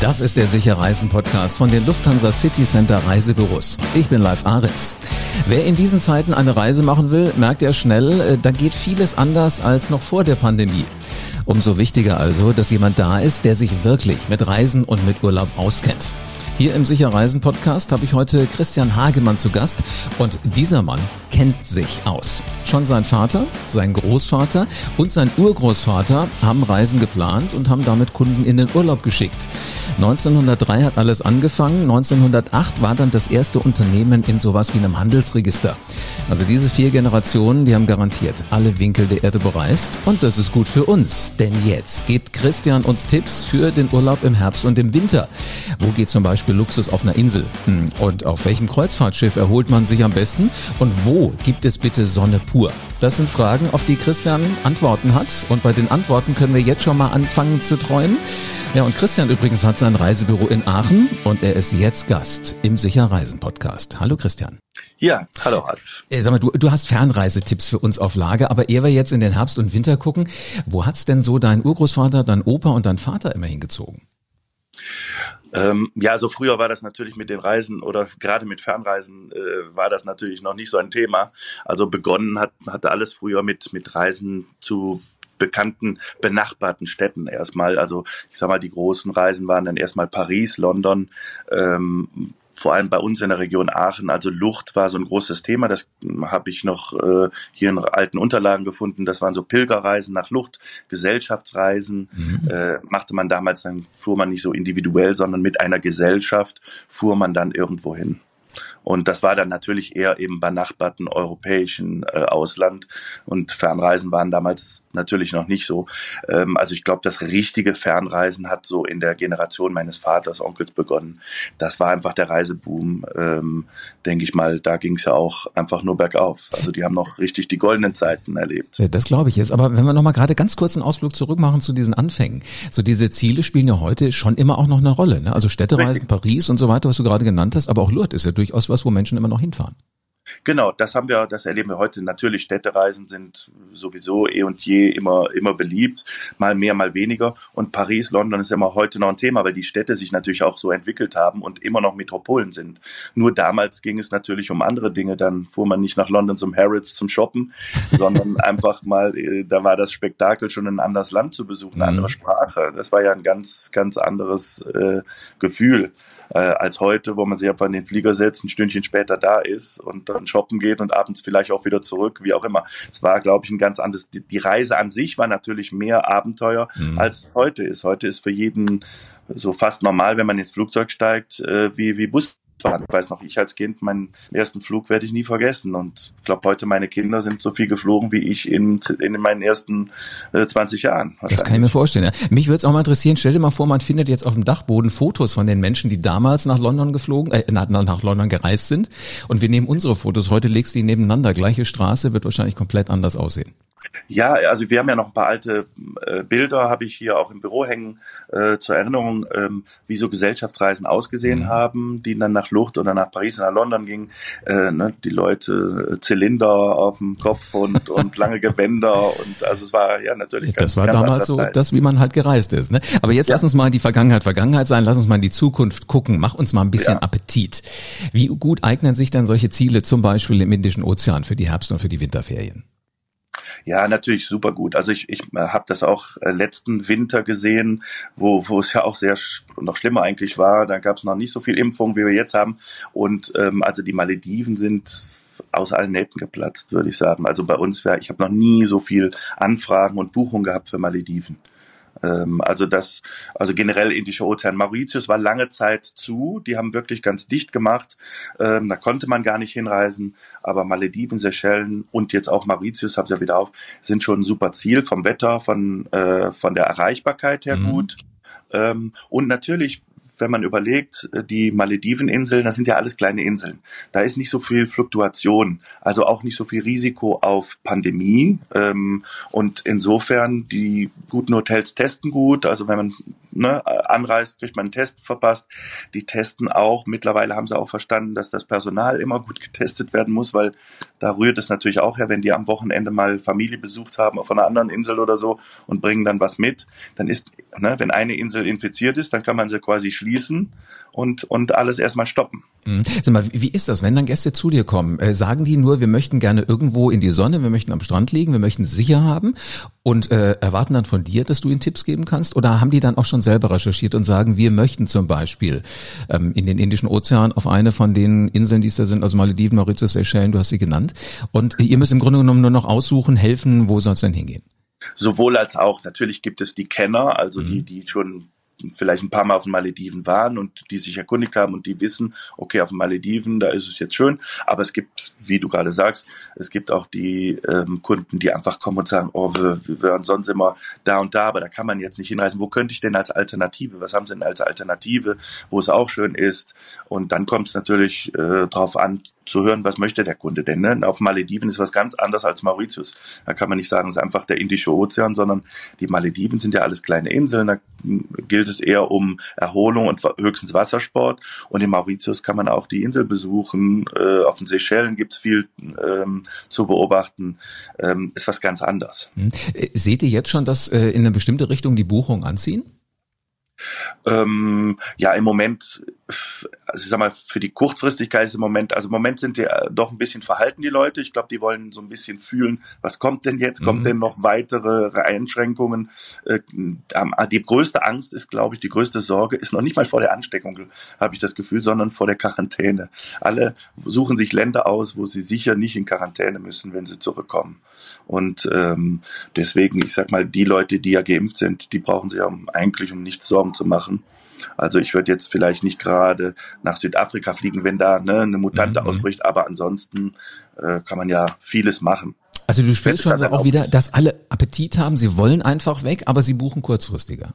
Das ist der Sicher Reisen Podcast von den Lufthansa City Center Reisebüros. Ich bin Live Aritz. Wer in diesen Zeiten eine Reise machen will, merkt er schnell, äh, da geht vieles anders als noch vor der Pandemie. Umso wichtiger also, dass jemand da ist, der sich wirklich mit Reisen und mit Urlaub auskennt. Hier im Sicher Reisen Podcast habe ich heute Christian Hagemann zu Gast und dieser Mann kennt sich aus. Schon sein Vater, sein Großvater und sein Urgroßvater haben Reisen geplant und haben damit Kunden in den Urlaub geschickt. 1903 hat alles angefangen. 1908 war dann das erste Unternehmen in sowas wie einem Handelsregister. Also diese vier Generationen, die haben garantiert alle Winkel der Erde bereist. Und das ist gut für uns. Denn jetzt gibt Christian uns Tipps für den Urlaub im Herbst und im Winter. Wo geht zum Beispiel Luxus auf einer Insel? Hm, und auf welchem Kreuzfahrtschiff erholt man sich am besten? Und wo gibt es bitte Sonne pur? Das sind Fragen, auf die Christian Antworten hat. Und bei den Antworten können wir jetzt schon mal anfangen zu träumen. Ja, und Christian übrigens hat sein Reisebüro in Aachen und er ist jetzt Gast im Sicher Reisen Podcast. Hallo Christian. Ja, hallo Ralf. Äh, sag mal, du, du hast Fernreisetipps für uns auf Lage, aber ehe wir jetzt in den Herbst und Winter gucken, wo hat's denn so dein Urgroßvater, dein Opa und dein Vater immer hingezogen? Ähm, ja, also früher war das natürlich mit den Reisen oder gerade mit Fernreisen äh, war das natürlich noch nicht so ein Thema. Also begonnen hat, hatte alles früher mit, mit Reisen zu bekannten benachbarten Städten erstmal. Also ich sag mal, die großen Reisen waren dann erstmal Paris, London, ähm, vor allem bei uns in der Region Aachen, also Lucht war so ein großes Thema. Das habe ich noch äh, hier in alten Unterlagen gefunden. Das waren so Pilgerreisen nach Lucht, Gesellschaftsreisen. Mhm. Äh, machte man damals, dann fuhr man nicht so individuell, sondern mit einer Gesellschaft fuhr man dann irgendwo hin. Und das war dann natürlich eher eben benachbarten europäischen äh, Ausland. Und Fernreisen waren damals natürlich noch nicht so. Ähm, also ich glaube, das richtige Fernreisen hat so in der Generation meines Vaters, Onkels begonnen. Das war einfach der Reiseboom, ähm, denke ich mal. Da ging es ja auch einfach nur bergauf. Also die haben noch richtig die goldenen Zeiten erlebt. Ja, das glaube ich jetzt. Aber wenn wir noch mal gerade ganz kurz einen Ausflug zurück machen zu diesen Anfängen. So diese Ziele spielen ja heute schon immer auch noch eine Rolle. Ne? Also Städtereisen. Paris und so weiter, was du gerade genannt hast. Aber auch Lourdes ist ja durchaus was, wo Menschen immer noch hinfahren. Genau, das haben wir, das erleben wir heute. Natürlich, Städtereisen sind sowieso eh und je immer, immer beliebt. Mal mehr, mal weniger. Und Paris, London ist immer heute noch ein Thema, weil die Städte sich natürlich auch so entwickelt haben und immer noch Metropolen sind. Nur damals ging es natürlich um andere Dinge. Dann fuhr man nicht nach London zum Harrods zum Shoppen, sondern einfach mal, äh, da war das Spektakel schon ein anderes Land zu besuchen, eine andere mhm. Sprache. Das war ja ein ganz, ganz anderes äh, Gefühl äh, als heute, wo man sich einfach in den Flieger setzt, ein Stündchen später da ist und dann shoppen geht und abends vielleicht auch wieder zurück, wie auch immer. Es war, glaube ich, ein ganz anderes. Die, die, Reise an sich war natürlich mehr Abenteuer, mhm. als es heute ist. Heute ist für jeden so fast normal, wenn man ins Flugzeug steigt, äh, wie, wie Bus fahren. Ich weiß noch, ich als Kind, meinen ersten Flug werde ich nie vergessen. Und ich glaube, heute meine Kinder sind so viel geflogen wie ich in, in meinen ersten äh, 20 Jahren. Das kann ich mir vorstellen. Ja. Mich würde es auch mal interessieren, stell dir mal vor, man findet jetzt auf dem Dachboden Fotos von den Menschen, die damals nach London geflogen, äh, nach, nach London gereist sind. Und wir nehmen unsere Fotos. Heute legst du die nebeneinander. Gleiche Straße wird wahrscheinlich komplett anders aussehen. Ja, also wir haben ja noch ein paar alte äh, Bilder, habe ich hier auch im Büro hängen, äh, zur Erinnerung, ähm, wie so Gesellschaftsreisen ausgesehen mhm. haben, die dann nach Lucht oder nach Paris oder nach London gingen. Äh, ne, die Leute äh, Zylinder auf dem Kopf und, und lange Gewänder und also es war ja natürlich ganz, Das war damals so, das wie man halt gereist ist. Ne? Aber jetzt ja. lass uns mal die Vergangenheit Vergangenheit sein, lass uns mal in die Zukunft gucken, mach uns mal ein bisschen ja. Appetit. Wie gut eignen sich denn solche Ziele zum Beispiel im Indischen Ozean für die Herbst- und für die Winterferien? Ja, natürlich super gut. Also ich, ich äh, habe das auch äh, letzten Winter gesehen, wo, wo es ja auch sehr noch schlimmer eigentlich war. Da gab es noch nicht so viel Impfung, wie wir jetzt haben. Und ähm, also die Malediven sind aus allen Nähten geplatzt, würde ich sagen. Also bei uns wäre, ich habe noch nie so viel Anfragen und Buchungen gehabt für Malediven. Ähm, also das, also generell Indische Ozean. Mauritius war lange Zeit zu, die haben wirklich ganz dicht gemacht. Ähm, da konnte man gar nicht hinreisen. Aber Malediven, Seychellen und jetzt auch Mauritius, habt ihr wieder auf, sind schon ein super Ziel vom Wetter, von, äh, von der Erreichbarkeit her mhm. gut. Ähm, und natürlich wenn man überlegt, äh, die Malediveninseln, das sind ja alles kleine Inseln. Da ist nicht so viel Fluktuation, also auch nicht so viel Risiko auf Pandemie. Ähm, und insofern, die guten Hotels testen gut. Also wenn man ne, anreist, kriegt man einen Test verpasst. Die testen auch. Mittlerweile haben sie auch verstanden, dass das Personal immer gut getestet werden muss, weil Da rührt es natürlich auch her, wenn die am Wochenende mal Familie besucht haben auf einer anderen Insel oder so und bringen dann was mit. Dann ist, ne, wenn eine Insel infiziert ist, dann kann man sie quasi schließen und, und alles erstmal stoppen. Mhm. Sag mal, wie ist das, wenn dann Gäste zu dir kommen? Äh, sagen die nur, wir möchten gerne irgendwo in die Sonne, wir möchten am Strand liegen, wir möchten sicher haben und äh, erwarten dann von dir, dass du ihnen Tipps geben kannst? Oder haben die dann auch schon selber recherchiert und sagen, wir möchten zum Beispiel ähm, in den Indischen Ozean auf eine von den Inseln, die es da sind, also Malediven, Mauritius, Seychellen, du hast sie genannt. Und ihr müsst im Grunde genommen nur noch aussuchen, helfen, wo soll es denn hingehen? Sowohl als auch. Natürlich gibt es die Kenner, also mhm. die, die schon vielleicht ein paar Mal auf den Malediven waren und die sich erkundigt haben und die wissen, okay, auf den Malediven, da ist es jetzt schön. Aber es gibt, wie du gerade sagst, es gibt auch die ähm, Kunden, die einfach kommen und sagen, oh, wir, wir waren sonst immer da und da, aber da kann man jetzt nicht hinreisen. Wo könnte ich denn als Alternative? Was haben sie denn als Alternative, wo es auch schön ist? Und dann kommt es natürlich äh, darauf an, zu hören, was möchte der Kunde denn. Ne? Auf Malediven ist was ganz anderes als Mauritius. Da kann man nicht sagen, es ist einfach der Indische Ozean, sondern die Malediven sind ja alles kleine Inseln. Da gilt es eher um Erholung und höchstens Wassersport. Und in Mauritius kann man auch die Insel besuchen. Äh, auf den Seychellen gibt's viel ähm, zu beobachten. Ähm, ist was ganz anderes. Hm. Äh, seht ihr jetzt schon, dass äh, in eine bestimmte Richtung die Buchungen anziehen? Ähm, ja, im Moment, also ich sag mal, für die Kurzfristigkeit ist im Moment, also im Moment sind die äh, doch ein bisschen verhalten, die Leute. Ich glaube, die wollen so ein bisschen fühlen, was kommt denn jetzt? Mhm. Kommt denn noch weitere Einschränkungen? Äh, die größte Angst ist, glaube ich, die größte Sorge ist noch nicht mal vor der Ansteckung, habe ich das Gefühl, sondern vor der Quarantäne. Alle suchen sich Länder aus, wo sie sicher nicht in Quarantäne müssen, wenn sie zurückkommen. Und ähm, deswegen, ich sag mal, die Leute, die ja geimpft sind, die brauchen sich ja eigentlich um nichts Sorgen zu machen. Also ich würde jetzt vielleicht nicht gerade nach Südafrika fliegen, wenn da ne, eine Mutante mhm. ausbricht, aber ansonsten äh, kann man ja vieles machen. Also du spürst schon auch wieder, dass alle Appetit haben, sie wollen einfach weg, aber sie buchen kurzfristiger.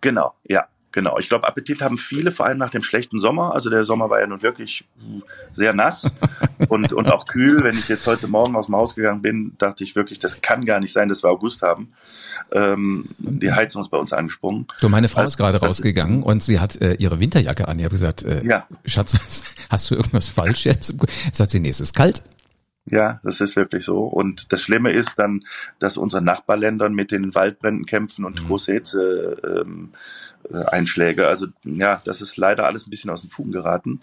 Genau, ja. Genau, ich glaube, Appetit haben viele, vor allem nach dem schlechten Sommer. Also der Sommer war ja nun wirklich sehr nass und, und auch kühl. Wenn ich jetzt heute Morgen aus dem Haus gegangen bin, dachte ich wirklich, das kann gar nicht sein, dass wir August haben. Ähm, die Heizung ist bei uns angesprungen. Du, meine Frau also, ist gerade rausgegangen und sie hat äh, ihre Winterjacke an. Ich habe gesagt, äh, ja. Schatz, hast du irgendwas falsch jetzt? Sagt sie, nee, es ist kalt. Ja, das ist wirklich so. Und das Schlimme ist dann, dass unsere Nachbarländern mit den Waldbränden kämpfen und mhm. große Hitze ähm, äh, Einschläge. Also ja, das ist leider alles ein bisschen aus den Fugen geraten.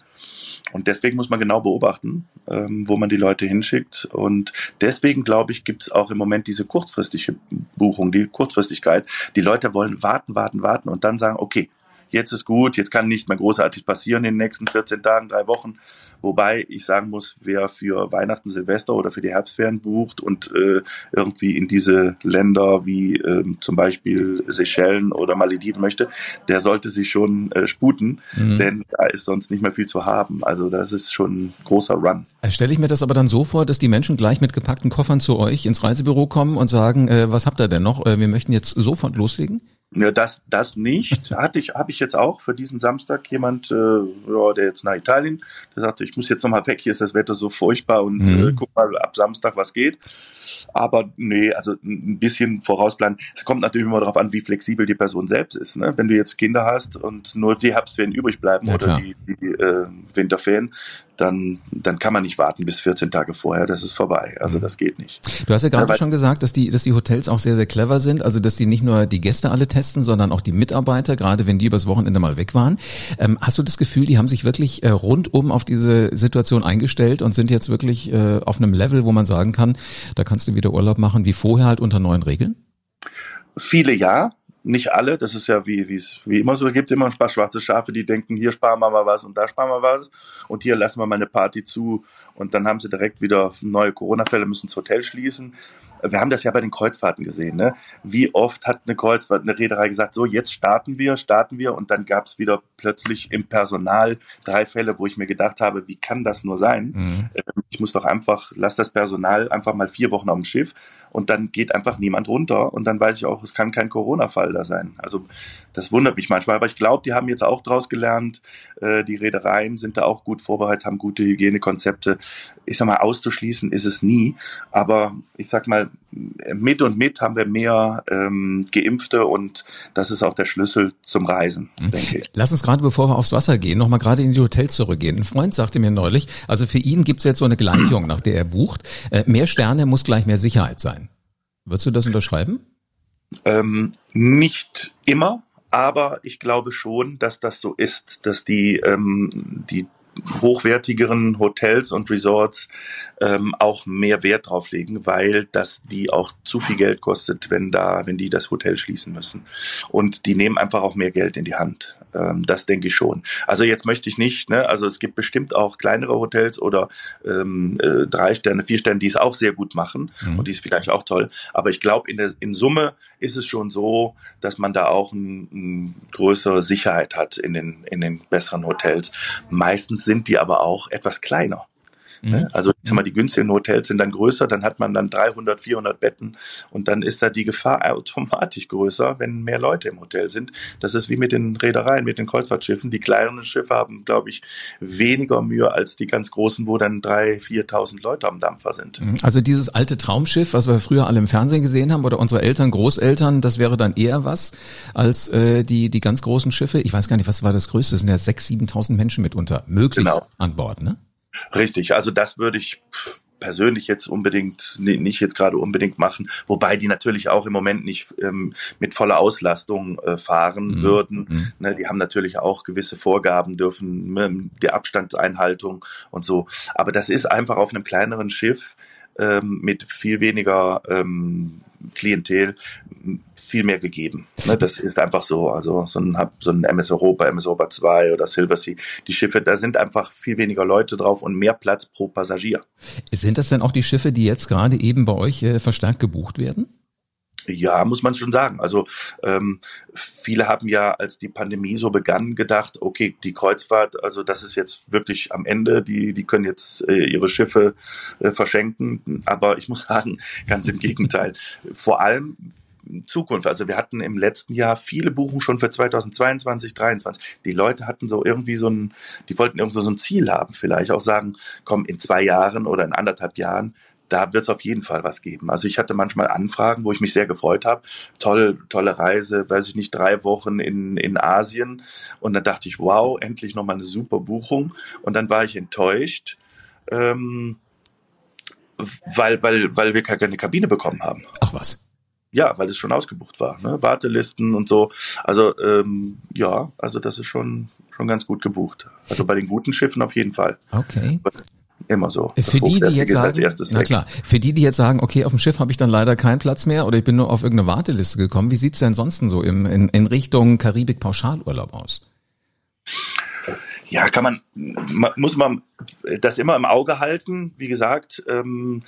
Und deswegen muss man genau beobachten, ähm, wo man die Leute hinschickt. Und deswegen, glaube ich, gibt es auch im Moment diese kurzfristige Buchung, die Kurzfristigkeit. Die Leute wollen warten, warten, warten und dann sagen, okay, jetzt ist gut, jetzt kann nicht mehr großartig passieren in den nächsten 14 Tagen, drei Wochen. Wobei ich sagen muss, wer für Weihnachten, Silvester oder für die Herbstferien bucht und äh, irgendwie in diese Länder wie ähm, zum Beispiel Seychellen oder Malediven möchte, der sollte sich schon äh, sputen, mhm. denn da ist sonst nicht mehr viel zu haben. Also das ist schon ein großer Run. Also stelle ich mir das aber dann so vor, dass die Menschen gleich mit gepackten Koffern zu euch ins Reisebüro kommen und sagen, äh, was habt ihr denn noch? Äh, wir möchten jetzt sofort loslegen? Ja, das, das nicht. Hatte ich, habe ich jetzt auch für diesen Samstag jemand, äh, ja, der jetzt nach Italien, der sagte, ich muss jetzt nochmal weg, hier ist das Wetter so furchtbar und mhm. äh, guck mal ab Samstag, was geht. Aber nee, also ein bisschen vorausplanen. Es kommt natürlich immer darauf an, wie flexibel die Person selbst ist. Ne? Wenn du jetzt Kinder hast und nur die Herbstferien übrig bleiben ja, oder die, die äh, Winterferien, dann, dann kann man nicht warten bis 14 Tage vorher. Das ist vorbei. Also mhm. das geht nicht. Du hast ja gerade schon gesagt, dass die, dass die Hotels auch sehr, sehr clever sind. Also dass die nicht nur die Gäste alle testen, sondern auch die Mitarbeiter, gerade wenn die übers Wochenende mal weg waren. Ähm, hast du das Gefühl, die haben sich wirklich äh, rundum auf diese Situation eingestellt und sind jetzt wirklich äh, auf einem Level, wo man sagen kann, da kannst du wieder Urlaub machen wie vorher halt unter neuen Regeln? Viele ja, nicht alle, das ist ja wie, es wie immer so, es gibt immer ein paar schwarze Schafe, die denken, hier sparen wir mal was und da sparen wir was. Und hier lassen wir mal eine Party zu. Und dann haben sie direkt wieder neue Corona-Fälle, müssen das Hotel schließen wir haben das ja bei den Kreuzfahrten gesehen, ne? Wie oft hat eine Kreuzfahrt, eine Reederei gesagt, so jetzt starten wir, starten wir und dann gab es wieder plötzlich im Personal drei Fälle, wo ich mir gedacht habe, wie kann das nur sein? Mhm. Ähm, ich muss doch einfach, lass das Personal einfach mal vier Wochen auf dem Schiff und dann geht einfach niemand runter und dann weiß ich auch, es kann kein Corona-Fall da sein. Also das wundert mich manchmal, aber ich glaube, die haben jetzt auch daraus gelernt, äh, die Reedereien sind da auch gut vorbereitet, haben gute Hygienekonzepte. Ich sag mal, auszuschließen ist es nie, aber ich sag mal, mit und mit haben wir mehr ähm, Geimpfte und das ist auch der Schlüssel zum Reisen, mhm. denke ich. Lass uns gerade, bevor wir aufs Wasser gehen, nochmal gerade in die Hotels zurückgehen. Ein Freund sagte mir neulich, also für ihn gibt es jetzt so eine Gleichung, nach der er bucht. Äh, mehr Sterne muss gleich mehr Sicherheit sein. Würdest du das unterschreiben? Ähm, nicht immer, aber ich glaube schon, dass das so ist, dass die, ähm, die hochwertigeren Hotels und Resorts ähm, auch mehr Wert drauf legen, weil das die auch zu viel Geld kostet, wenn da, wenn die das Hotel schließen müssen. Und die nehmen einfach auch mehr Geld in die Hand. Ähm, das denke ich schon. Also jetzt möchte ich nicht, ne, also es gibt bestimmt auch kleinere Hotels oder ähm, äh, drei Sterne, vier Sterne, die es auch sehr gut machen mhm. und die ist vielleicht auch toll. Aber ich glaube, in, der, in Summe ist es schon so, dass man da auch eine ein größere Sicherheit hat in den, in den besseren Hotels. Meistens sind die aber auch etwas kleiner. Ne? Mhm. Also ich sag mal, die günstigen Hotels sind dann größer, dann hat man dann 300, 400 Betten und dann ist da die Gefahr automatisch größer, wenn mehr Leute im Hotel sind. Das ist wie mit den Reedereien, mit den Kreuzfahrtschiffen. Die kleineren Schiffe haben, glaube ich, weniger Mühe als die ganz großen, wo dann 3.000, 4.000 Leute am Dampfer sind. Mhm. Also dieses alte Traumschiff, was wir früher alle im Fernsehen gesehen haben oder unsere Eltern, Großeltern, das wäre dann eher was als äh, die, die ganz großen Schiffe. Ich weiß gar nicht, was war das größte? Das sind ja 6.000, 7.000 Menschen mitunter möglich genau. an Bord, ne? Richtig, also das würde ich persönlich jetzt unbedingt nicht jetzt gerade unbedingt machen, wobei die natürlich auch im Moment nicht ähm, mit voller Auslastung äh, fahren mhm. würden. Mhm. Ne, die haben natürlich auch gewisse Vorgaben, dürfen die Abstandseinhaltung und so. Aber das ist einfach auf einem kleineren Schiff ähm, mit viel weniger ähm, Klientel viel mehr gegeben. Ne, das ist einfach so. Also so ein, so ein MS Europa, MS Europa 2 oder Silversea, die Schiffe, da sind einfach viel weniger Leute drauf und mehr Platz pro Passagier. Sind das denn auch die Schiffe, die jetzt gerade eben bei euch äh, verstärkt gebucht werden? Ja, muss man schon sagen. Also ähm, viele haben ja, als die Pandemie so begann, gedacht, okay, die Kreuzfahrt, also das ist jetzt wirklich am Ende, die, die können jetzt äh, ihre Schiffe äh, verschenken. Aber ich muss sagen, ganz im Gegenteil. Vor allem Zukunft. Also wir hatten im letzten Jahr viele Buchungen schon für 2022, 2023. Die Leute hatten so irgendwie so ein, die wollten irgendwo so ein Ziel haben, vielleicht auch sagen, komm, in zwei Jahren oder in anderthalb Jahren, da wird es auf jeden Fall was geben. Also ich hatte manchmal Anfragen, wo ich mich sehr gefreut habe. Toll, tolle Reise, weiß ich nicht, drei Wochen in, in Asien. Und dann dachte ich, wow, endlich nochmal eine super Buchung. Und dann war ich enttäuscht. Ähm, weil, weil, weil wir keine Kabine bekommen haben. Ach was. Ja, weil es schon ausgebucht war, ne? Wartelisten und so. Also ähm, ja, also das ist schon schon ganz gut gebucht. Also bei den guten Schiffen auf jeden Fall. Okay. Immer so. Für die, die jetzt sagen, na klar, für die, die jetzt sagen, okay, auf dem Schiff habe ich dann leider keinen Platz mehr oder ich bin nur auf irgendeine Warteliste gekommen. Wie sieht's denn ansonsten so im, in, in Richtung Karibik-Pauschalurlaub aus? Ja, kann man, muss man das immer im Auge halten. Wie gesagt, ähm,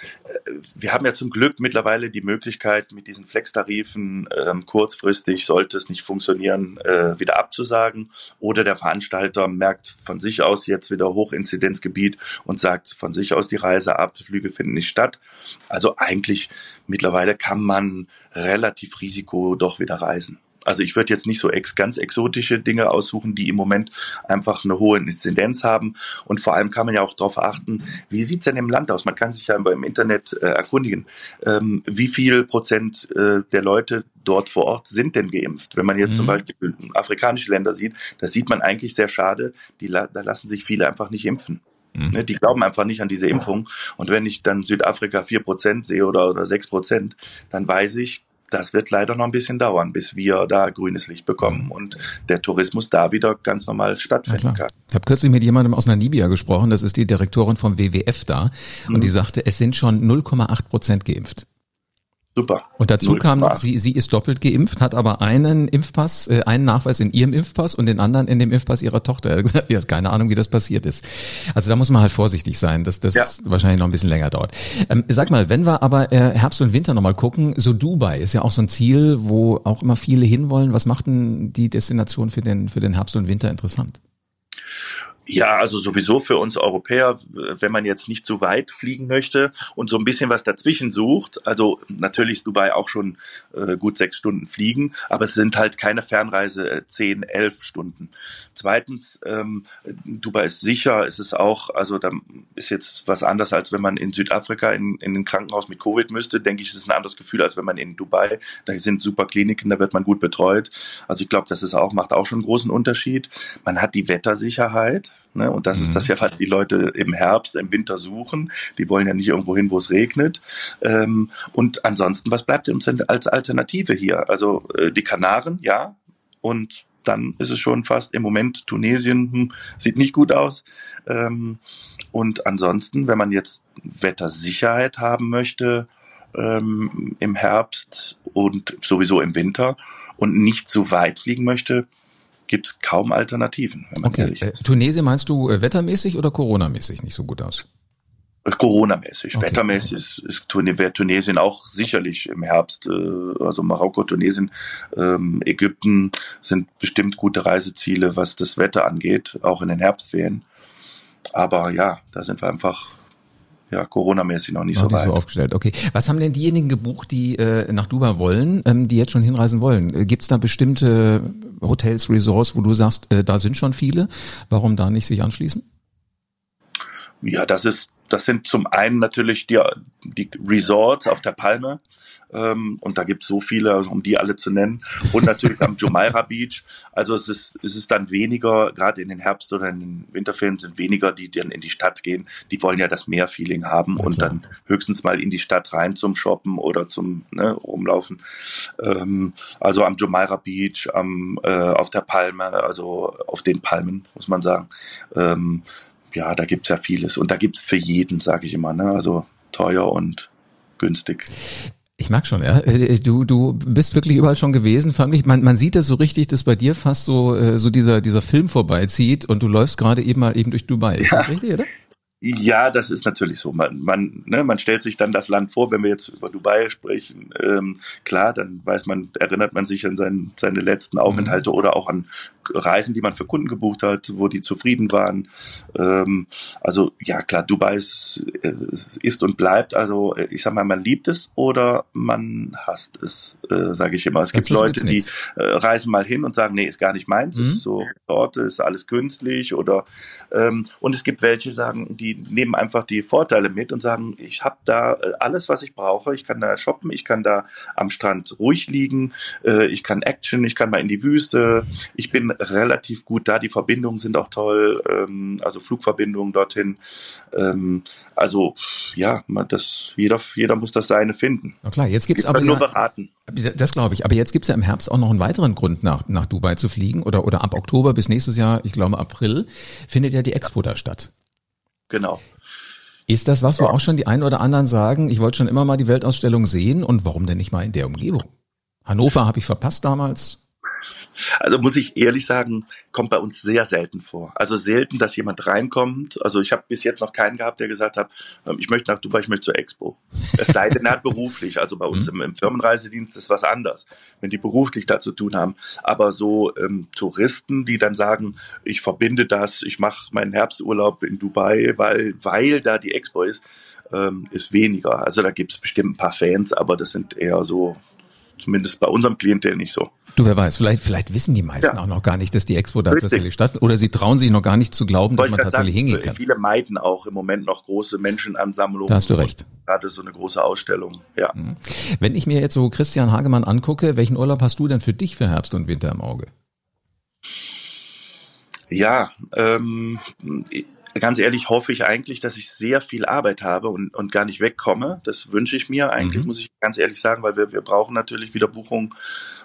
wir haben ja zum Glück mittlerweile die Möglichkeit, mit diesen Flex-Tarifen ähm, kurzfristig, sollte es nicht funktionieren, äh, wieder abzusagen. Oder der Veranstalter merkt von sich aus jetzt wieder Hochinzidenzgebiet und sagt von sich aus die Reise ab, Flüge finden nicht statt. Also eigentlich mittlerweile kann man relativ risiko doch wieder reisen. Also ich würde jetzt nicht so ex, ganz exotische Dinge aussuchen, die im Moment einfach eine hohe Inzidenz haben. Und vor allem kann man ja auch darauf achten, wie sieht's denn im Land aus? Man kann sich ja im Internet äh, erkundigen, ähm, wie viel Prozent äh, der Leute dort vor Ort sind denn geimpft. Wenn man jetzt mhm. zum Beispiel afrikanische Länder sieht, das sieht man eigentlich sehr schade, die, da lassen sich viele einfach nicht impfen. Mhm. Ne, die glauben einfach nicht an diese Impfung. Und wenn ich dann Südafrika vier Prozent sehe oder, oder sechs Prozent, dann weiß ich, das wird leider noch ein bisschen dauern, bis wir da grünes Licht bekommen und der Tourismus da wieder ganz normal stattfinden kann. Ich habe kürzlich mit jemandem aus Namibia gesprochen, das ist die Direktorin vom WWF da, mhm. und die sagte, es sind schon 0,8 Prozent geimpft. Super. Und dazu kam noch, sie, sie ist doppelt geimpft, hat aber einen Impfpass, äh, einen Nachweis in ihrem Impfpass und den anderen in dem Impfpass ihrer Tochter. Er hat gesagt, ja, keine Ahnung, wie das passiert ist. Also da muss man halt vorsichtig sein, dass das ja. wahrscheinlich noch ein bisschen länger dauert. Ähm, sag mal, wenn wir aber äh, Herbst und Winter nochmal gucken, so Dubai ist ja auch so ein Ziel, wo auch immer viele hinwollen. Was macht denn die Destination für den, für den Herbst und Winter interessant? Ja, also sowieso für uns Europäer, wenn man jetzt nicht zu weit fliegen möchte und so ein bisschen was dazwischen sucht, also natürlich ist Dubai auch schon äh, gut sechs Stunden fliegen, aber es sind halt keine Fernreise äh, zehn, elf Stunden. Zweitens, ähm, Dubai ist sicher, es ist auch, also da ist jetzt was anderes, als wenn man in Südafrika in, in ein Krankenhaus mit Covid müsste, denke ich, ist es ein anderes Gefühl, als wenn man in Dubai, da sind super Kliniken, da wird man gut betreut. Also ich glaube, das ist auch, macht auch schon einen großen Unterschied. Man hat die Wettersicherheit, Ne? Und das mhm. ist das ja, was die Leute im Herbst, im Winter suchen. Die wollen ja nicht irgendwo hin, wo es regnet. Ähm, und ansonsten, was bleibt uns denn als Alternative hier? Also äh, die Kanaren, ja. Und dann ist es schon fast im Moment Tunesien hm, sieht nicht gut aus. Ähm, und ansonsten, wenn man jetzt Wettersicherheit haben möchte ähm, im Herbst und sowieso im Winter und nicht zu weit fliegen möchte, gibt es kaum Alternativen. okay. Äh, Tunesien meinst du äh, wettermäßig oder Corona-mäßig nicht so gut aus? Äh, Corona-mäßig. Okay. Wettermäßig ist, ist Tunesien auch sicherlich im Herbst, äh, also Marokko, Tunesien, ähm, Ägypten sind bestimmt gute Reiseziele, was das Wetter angeht, auch in den Herbstferien. Aber ja, da sind wir einfach ja, Corona-mäßig noch nicht noch so nicht weit. so aufgestellt. Okay. Was haben denn diejenigen gebucht, die äh, nach Dubai wollen, ähm, die jetzt schon hinreisen wollen? Gibt es da bestimmte Hotels, Resorts, wo du sagst, äh, da sind schon viele? Warum da nicht sich anschließen? Ja, das ist, das sind zum einen natürlich die, die Resorts auf der Palme. Ähm, und da gibt es so viele, um die alle zu nennen. Und natürlich am Jumeirah Beach. Also es ist, es ist dann weniger, gerade in den Herbst- oder in den Winterferien sind weniger, die dann in die Stadt gehen. Die wollen ja das Meerfeeling haben ja, und dann höchstens mal in die Stadt rein zum Shoppen oder zum ne, Rumlaufen. Ähm, also am Jumeirah Beach, am, äh, auf der Palme, also auf den Palmen, muss man sagen. Ähm, ja, da gibt's ja vieles. Und da gibt's für jeden, sage ich immer, ne? Also teuer und günstig. Ich mag schon, ja. Äh, du, du bist wirklich überall schon gewesen. Vor allem, man, man sieht das so richtig, dass bei dir fast so, äh, so dieser, dieser Film vorbeizieht und du läufst gerade eben mal eben durch Dubai. Ist ja. das richtig, oder? Ja, das ist natürlich so. Man, man, ne, man stellt sich dann das Land vor, wenn wir jetzt über Dubai sprechen. Ähm, klar, dann weiß man, erinnert man sich an sein, seine letzten mhm. Aufenthalte mhm. oder auch an Reisen, die man für Kunden gebucht hat, wo die zufrieden waren. Ähm, also ja, klar, Dubai ist, äh, ist und bleibt. Also äh, ich sag mal, man liebt es oder man hasst es, äh, sage ich immer. Es gibt Leute, die äh, reisen mal hin und sagen, nee, ist gar nicht meins. Mhm. Ist so dort ist alles künstlich oder ähm, und es gibt welche, sagen, die die nehmen einfach die Vorteile mit und sagen, ich habe da äh, alles, was ich brauche. Ich kann da shoppen, ich kann da am Strand ruhig liegen, äh, ich kann Action, ich kann mal in die Wüste. Ich bin relativ gut da. Die Verbindungen sind auch toll, ähm, also Flugverbindungen dorthin. Ähm, also ja, das, jeder, jeder muss das seine finden. Na klar, jetzt gibt's ich aber nur ja, beraten. Das glaube ich. Aber jetzt gibt's ja im Herbst auch noch einen weiteren Grund, nach, nach Dubai zu fliegen oder, oder ab Oktober bis nächstes Jahr, ich glaube April, findet ja die Expo da statt. Genau. Ist das was, wo auch schon die einen oder anderen sagen, ich wollte schon immer mal die Weltausstellung sehen und warum denn nicht mal in der Umgebung? Hannover habe ich verpasst damals. Also muss ich ehrlich sagen, kommt bei uns sehr selten vor. Also selten, dass jemand reinkommt. Also ich habe bis jetzt noch keinen gehabt, der gesagt hat, ähm, ich möchte nach Dubai, ich möchte zur Expo. Es sei denn, er hat beruflich. Also bei uns mhm. im, im, Firmenreisedienst ist was anders, wenn die beruflich da zu tun haben. Aber so ähm, Touristen, die dann sagen, ich verbinde das, ich mache meinen Herbsturlaub in Dubai, weil, weil da die Expo ist, ähm, ist weniger. Also da gibt es bestimmt ein paar Fans, aber das sind eher so Zumindest bei unserem Klientel nicht so. Du, wer weiß, vielleicht, vielleicht wissen die meisten ja. auch noch gar nicht, dass die Expo da tatsächlich stattfindet. Oder sie trauen sich noch gar nicht zu glauben, dass man tatsächlich sagen, hingehen kann. Viele meiden auch im Moment noch große Menschenansammlungen. Da hast du recht. Gerade so eine große Ausstellung, ja. Mhm. Wenn ich mir jetzt so Christian Hagemann angucke, welchen Urlaub hast du denn für dich für Herbst und Winter im Auge? Ja, ähm, ganz ehrlich hoffe ich eigentlich, dass ich sehr viel Arbeit habe und, und gar nicht wegkomme. Das wünsche ich mir eigentlich, mhm. muss ich ganz ehrlich sagen, weil wir, wir brauchen natürlich wieder Buchungen.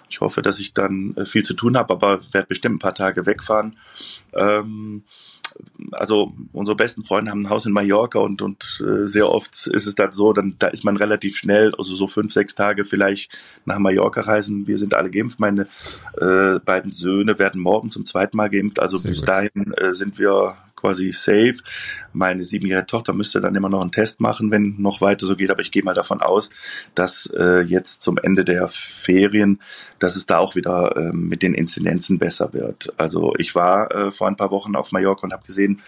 Ich hoffe, dass ich dann äh, viel zu tun habe, aber werde bestimmt ein paar Tage wegfahren. Ähm, also unsere besten Freunde haben ein Haus in Mallorca und, und äh, sehr oft ist es dann so, dann da ist man relativ schnell, also so fünf, sechs Tage vielleicht nach Mallorca reisen. Wir sind alle geimpft. Meine äh, beiden Söhne werden morgen zum zweiten Mal geimpft. Also sehr bis gut. dahin äh, sind wir quasi safe. Meine siebenjährige Tochter müsste dann immer noch einen Test machen, wenn noch weiter so geht. Aber ich gehe mal davon aus, dass äh, jetzt zum Ende der Ferien, dass es da auch wieder äh, mit den Inzidenzen besser wird. Also ich war äh, vor ein paar Wochen auf Mallorca und habe gesehen,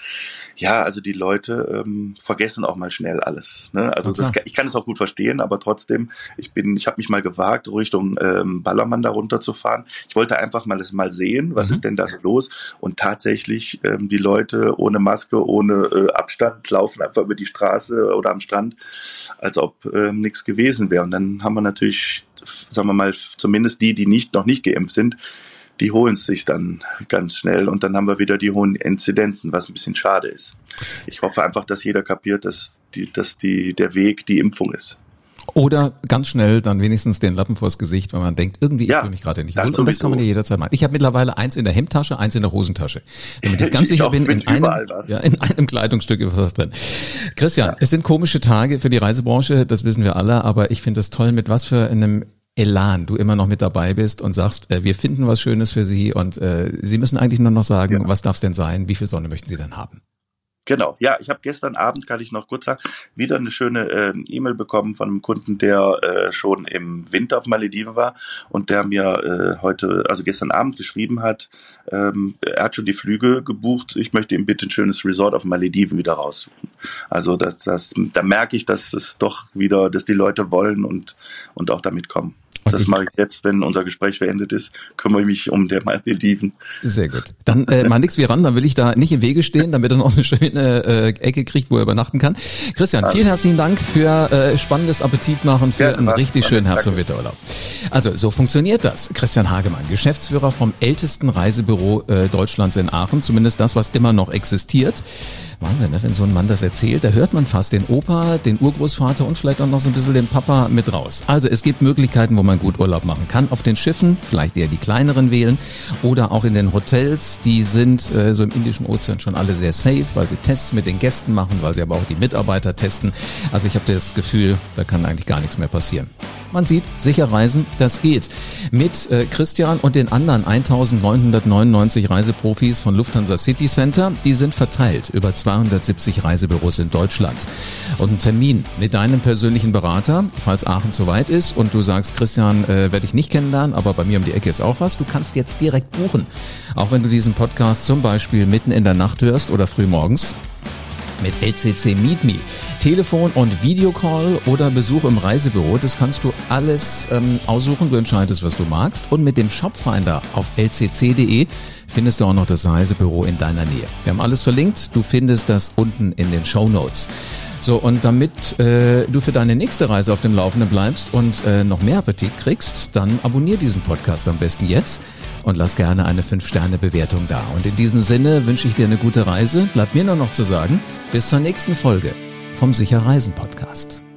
ja, also die Leute ähm, vergessen auch mal schnell alles. Ne? Also das, ich kann es auch gut verstehen, aber trotzdem, ich bin, ich habe mich mal gewagt, Richtung ähm, Ballermann da runterzufahren. Ich wollte einfach mal das mal sehen, was mhm. ist denn da so los? Und tatsächlich ähm, die Leute ohne Maske, ohne äh, Abstand laufen einfach über die Straße oder am Strand, als ob ähm, nichts gewesen wäre. Und dann haben wir natürlich, sagen wir mal, zumindest die, die nicht noch nicht geimpft sind, die holen es sich dann ganz schnell und dann haben wir wieder die hohen Inzidenzen, was ein bisschen schade ist. Ich hoffe einfach, dass jeder kapiert, dass, die, dass die, der Weg die Impfung ist. Oder ganz schnell dann wenigstens den Lappen vors Gesicht, wenn man denkt, irgendwie ja, ich fühle mich gerade nicht gut. Und das kann man ja jederzeit machen. Ich habe mittlerweile eins in der Hemdtasche, eins in der Hosentasche. Damit ich ganz ich sicher bin, in einem, ja, in einem Kleidungsstück ist was drin. Christian, ja. es sind komische Tage für die Reisebranche, das wissen wir alle, aber ich finde es toll, mit was für einem Elan du immer noch mit dabei bist und sagst, äh, wir finden was Schönes für Sie und äh, Sie müssen eigentlich nur noch sagen, ja. was darf es denn sein, wie viel Sonne möchten Sie denn haben? Genau, ja, ich habe gestern Abend, kann ich noch kurz sagen, wieder eine schöne äh, E-Mail bekommen von einem Kunden, der äh, schon im Winter auf Malediven war und der mir äh, heute, also gestern Abend geschrieben hat, ähm, er hat schon die Flüge gebucht, ich möchte ihm bitte ein schönes Resort auf Malediven wieder raussuchen. Also das, das, da merke ich, dass es doch wieder, dass die Leute wollen und, und auch damit kommen. Das mache ich jetzt, wenn unser Gespräch beendet ist, kümmere ich mich um der Malediven. Sehr gut. Dann äh, mal nix wie ran, dann will ich da nicht im Wege stehen, damit er noch eine schöne äh, Ecke kriegt, wo er übernachten kann. Christian, vielen herzlichen Dank für äh, spannendes Appetitmachen, für ja, einen richtig schönen Herbst- und Winterurlaub. Also so funktioniert das. Christian Hagemann, Geschäftsführer vom ältesten Reisebüro äh, Deutschlands in Aachen, zumindest das, was immer noch existiert. Wahnsinn, ne? wenn so ein Mann das erzählt, da hört man fast den Opa, den Urgroßvater und vielleicht auch noch so ein bisschen den Papa mit raus. Also es gibt Möglichkeiten, wo man gut Urlaub machen kann. Auf den Schiffen, vielleicht eher die kleineren wählen oder auch in den Hotels. Die sind äh, so im Indischen Ozean schon alle sehr safe, weil sie Tests mit den Gästen machen, weil sie aber auch die Mitarbeiter testen. Also ich habe das Gefühl, da kann eigentlich gar nichts mehr passieren. Man sieht, sicher reisen, das geht. Mit äh, Christian und den anderen 1999 Reiseprofis von Lufthansa City Center, die sind verteilt über 270 Reisebüros in Deutschland. Und ein Termin mit deinem persönlichen Berater, falls Aachen zu weit ist und du sagst, Christian, äh, werde ich nicht kennenlernen, aber bei mir um die Ecke ist auch was, du kannst jetzt direkt buchen. Auch wenn du diesen Podcast zum Beispiel mitten in der Nacht hörst oder früh morgens mit LCC Meet Me. Telefon- und Videocall oder Besuch im Reisebüro, das kannst du alles ähm, aussuchen. Du entscheidest, was du magst. Und mit dem Shopfinder auf lcc.de findest du auch noch das Reisebüro in deiner Nähe. Wir haben alles verlinkt. Du findest das unten in den Show Notes. So, und damit äh, du für deine nächste Reise auf dem Laufenden bleibst und äh, noch mehr Appetit kriegst, dann abonnier diesen Podcast am besten jetzt und lass gerne eine 5-Sterne-Bewertung da. Und in diesem Sinne wünsche ich dir eine gute Reise. Bleibt mir nur noch zu sagen, bis zur nächsten Folge vom Sicher Reisen Podcast.